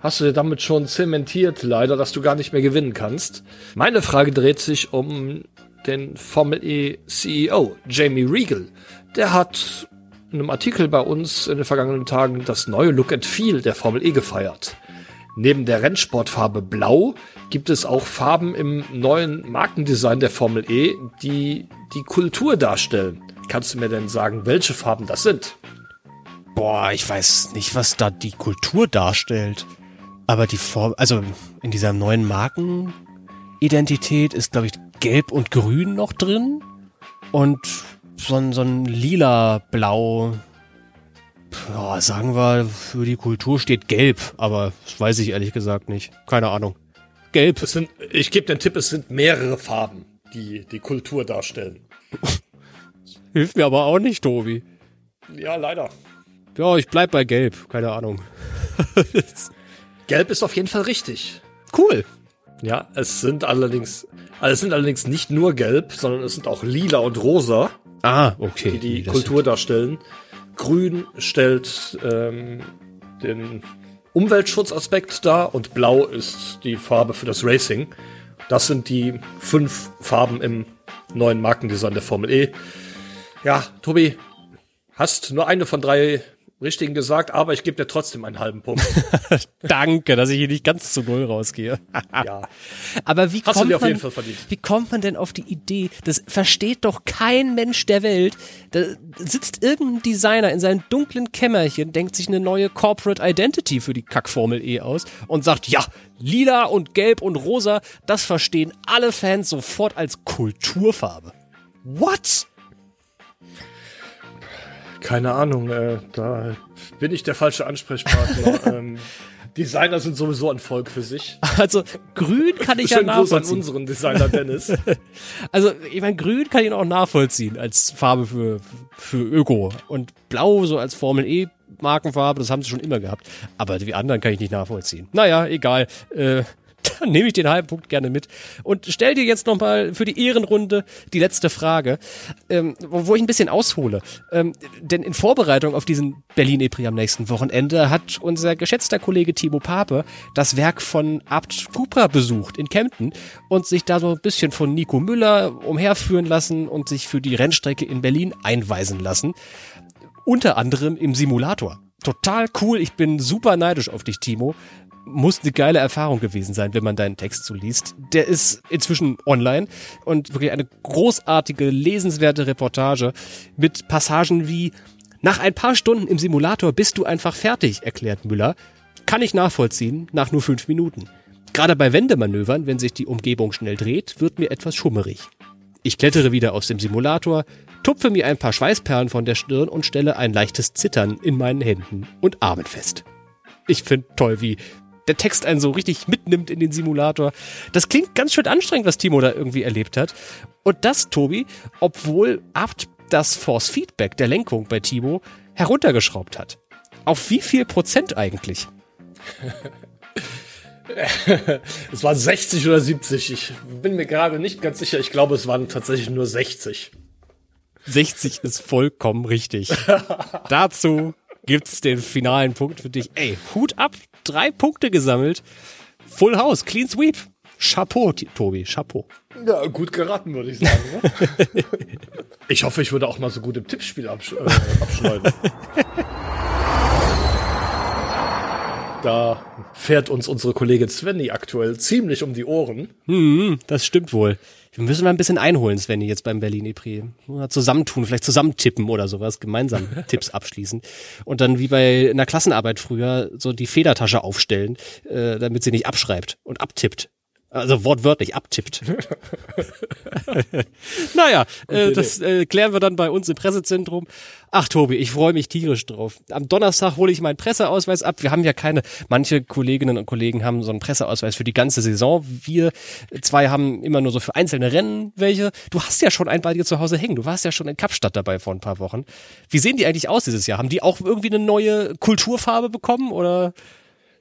hast du dir damit schon zementiert, leider, dass du gar nicht mehr gewinnen kannst. Meine Frage dreht sich um den Formel E CEO Jamie Regal. Der hat in einem Artikel bei uns in den vergangenen Tagen das neue Look and Feel der Formel E gefeiert. Neben der Rennsportfarbe Blau gibt es auch Farben im neuen Markendesign der Formel E, die die Kultur darstellen. Kannst du mir denn sagen, welche Farben das sind? Boah, ich weiß nicht, was da die Kultur darstellt. Aber die Form, also in dieser neuen Markenidentität ist, glaube ich, Gelb und Grün noch drin und so ein, so ein lila Blau. Ja, sagen wir, für die Kultur steht Gelb, aber das weiß ich ehrlich gesagt nicht. Keine Ahnung. Gelb. Es sind, ich gebe den Tipp, es sind mehrere Farben, die die Kultur darstellen. Hilft mir aber auch nicht, Tobi. Ja, leider. Ja, ich bleib bei Gelb. Keine Ahnung. Gelb ist auf jeden Fall richtig. Cool. Ja, es sind allerdings, also es sind allerdings nicht nur gelb, sondern es sind auch lila und rosa. Ah, okay. Die die das Kultur darstellen. Grün stellt ähm, den Umweltschutzaspekt dar und blau ist die Farbe für das Racing. Das sind die fünf Farben im neuen Markendesign der Formel E. Ja, Tobi, hast nur eine von drei richtigen gesagt, aber ich gebe dir trotzdem einen halben Punkt. Danke, dass ich hier nicht ganz zu null rausgehe. ja. Aber wie Hast kommt, man, wie kommt man denn auf die Idee? Das versteht doch kein Mensch der Welt. Da sitzt irgendein Designer in seinem dunklen Kämmerchen, denkt sich eine neue Corporate Identity für die Kackformel E aus und sagt, ja, lila und gelb und rosa, das verstehen alle Fans sofort als Kulturfarbe. What? Keine Ahnung, äh, da bin ich der falsche Ansprechpartner. ähm, Designer sind sowieso ein Volk für sich. Also grün kann ich Schönen ja Gruß an nachvollziehen. unseren Designer Dennis. Also ich meine, grün kann ich auch nachvollziehen als Farbe für, für Öko. Und blau so als Formel E Markenfarbe, das haben sie schon immer gehabt. Aber die anderen kann ich nicht nachvollziehen. Naja, egal. Äh, dann nehme ich den halben Punkt gerne mit. Und stell dir jetzt nochmal für die Ehrenrunde die letzte Frage, ähm, wo, wo ich ein bisschen aushole. Ähm, denn in Vorbereitung auf diesen Berlin-Epri am nächsten Wochenende hat unser geschätzter Kollege Timo Pape das Werk von Abt Kupra besucht in Kempten und sich da so ein bisschen von Nico Müller umherführen lassen und sich für die Rennstrecke in Berlin einweisen lassen. Unter anderem im Simulator. Total cool. Ich bin super neidisch auf dich, Timo. Muss eine geile Erfahrung gewesen sein, wenn man deinen Text so liest. Der ist inzwischen online und wirklich eine großartige, lesenswerte Reportage mit Passagen wie nach ein paar Stunden im Simulator bist du einfach fertig, erklärt Müller. Kann ich nachvollziehen, nach nur fünf Minuten. Gerade bei Wendemanövern, wenn sich die Umgebung schnell dreht, wird mir etwas schummerig. Ich klettere wieder aus dem Simulator, tupfe mir ein paar Schweißperlen von der Stirn und stelle ein leichtes Zittern in meinen Händen und Armen fest. Ich finde toll, wie der Text einen so richtig mitnimmt in den Simulator. Das klingt ganz schön anstrengend, was Timo da irgendwie erlebt hat. Und das, Tobi, obwohl Abt das Force Feedback der Lenkung bei Timo heruntergeschraubt hat. Auf wie viel Prozent eigentlich? es waren 60 oder 70. Ich bin mir gerade nicht ganz sicher. Ich glaube, es waren tatsächlich nur 60. 60 ist vollkommen richtig. Dazu gibt's den finalen Punkt für dich. Ey, Hut ab, drei Punkte gesammelt. Full House, Clean Sweep. Chapeau, Tobi, Chapeau. Ja, gut geraten, würde ich sagen. Ne? ich hoffe, ich würde auch mal so gut im Tippspiel absch äh, abschneiden. Da fährt uns unsere Kollegin Svenny aktuell ziemlich um die Ohren. Hm, das stimmt wohl. Wir müssen mal ein bisschen einholen, Svenny, jetzt beim Berlin Epri. Zusammentun, vielleicht zusammentippen oder sowas, gemeinsam Tipps abschließen. Und dann wie bei einer Klassenarbeit früher so die Federtasche aufstellen, äh, damit sie nicht abschreibt und abtippt. Also wortwörtlich abtippt. naja, äh, das äh, klären wir dann bei uns im Pressezentrum. Ach Tobi, ich freue mich tierisch drauf. Am Donnerstag hole ich meinen Presseausweis ab. Wir haben ja keine, manche Kolleginnen und Kollegen haben so einen Presseausweis für die ganze Saison. Wir zwei haben immer nur so für einzelne Rennen welche. Du hast ja schon einen bei dir zu Hause hängen. Du warst ja schon in Kapstadt dabei vor ein paar Wochen. Wie sehen die eigentlich aus dieses Jahr? Haben die auch irgendwie eine neue Kulturfarbe bekommen oder?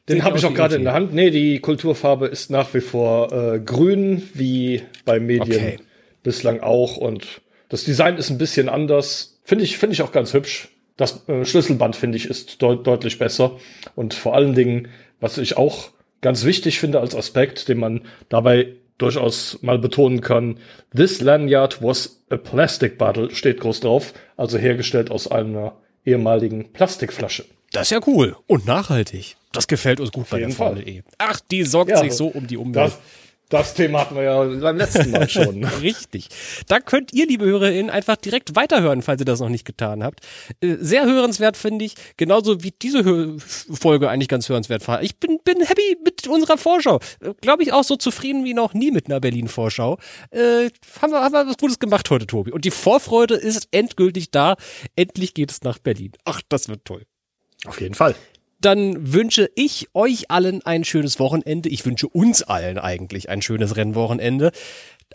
Den habe ich auch gerade in der Hand. Nee, die Kulturfarbe ist nach wie vor äh, grün, wie bei Medien Okay. bislang auch. Und das Design ist ein bisschen anders. Finde ich, finde ich auch ganz hübsch. Das äh, Schlüsselband, finde ich, ist deut deutlich besser. Und vor allen Dingen, was ich auch ganz wichtig finde als Aspekt, den man dabei durchaus mal betonen kann, this lanyard was a plastic bottle, steht groß drauf, also hergestellt aus einer ehemaligen Plastikflasche. Das ist ja cool und nachhaltig. Das gefällt uns gut bei der. Formel E. Ach, die sorgt Ja, sich so um die Umwelt. Das, das Thema hatten wir ja beim letzten Mal schon. Richtig. Da könnt ihr, liebe HörerInnen, einfach direkt weiterhören, falls ihr das noch nicht getan habt. Äh, Sehr hörenswert, finde ich. Genauso wie diese Hör Folge eigentlich ganz hörenswert war. Ich bin, bin happy mit unserer Vorschau. Glaube ich auch so zufrieden wie noch nie mit einer Berlin-Vorschau. Äh, haben, wir, haben wir was Gutes gemacht heute, Tobi. Und die Vorfreude ist endgültig da. Endlich geht es nach Berlin. Ach, das wird toll. Auf jeden Fall. dann wünsche ich euch allen ein schönes Wochenende. Ich wünsche uns allen eigentlich ein schönes Rennwochenende,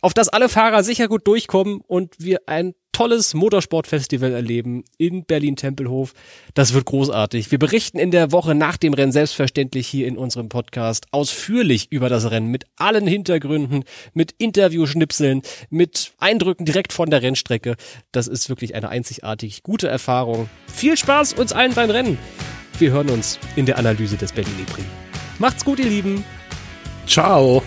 auf das alle Fahrer sicher gut durchkommen und wir ein tolles Motorsportfestival erleben in Berlin-Tempelhof. Das wird großartig. Wir berichten in der Woche nach dem Rennen selbstverständlich hier in unserem Podcast ausführlich über das Rennen mit allen Hintergründen, mit Interviewschnipseln, mit Eindrücken direkt von der Rennstrecke. Das ist wirklich eine einzigartig gute Erfahrung. Viel Spaß uns allen beim Rennen. Wir hören uns in der Analyse des Berlin Prix. Macht's gut, ihr Lieben. Ciao.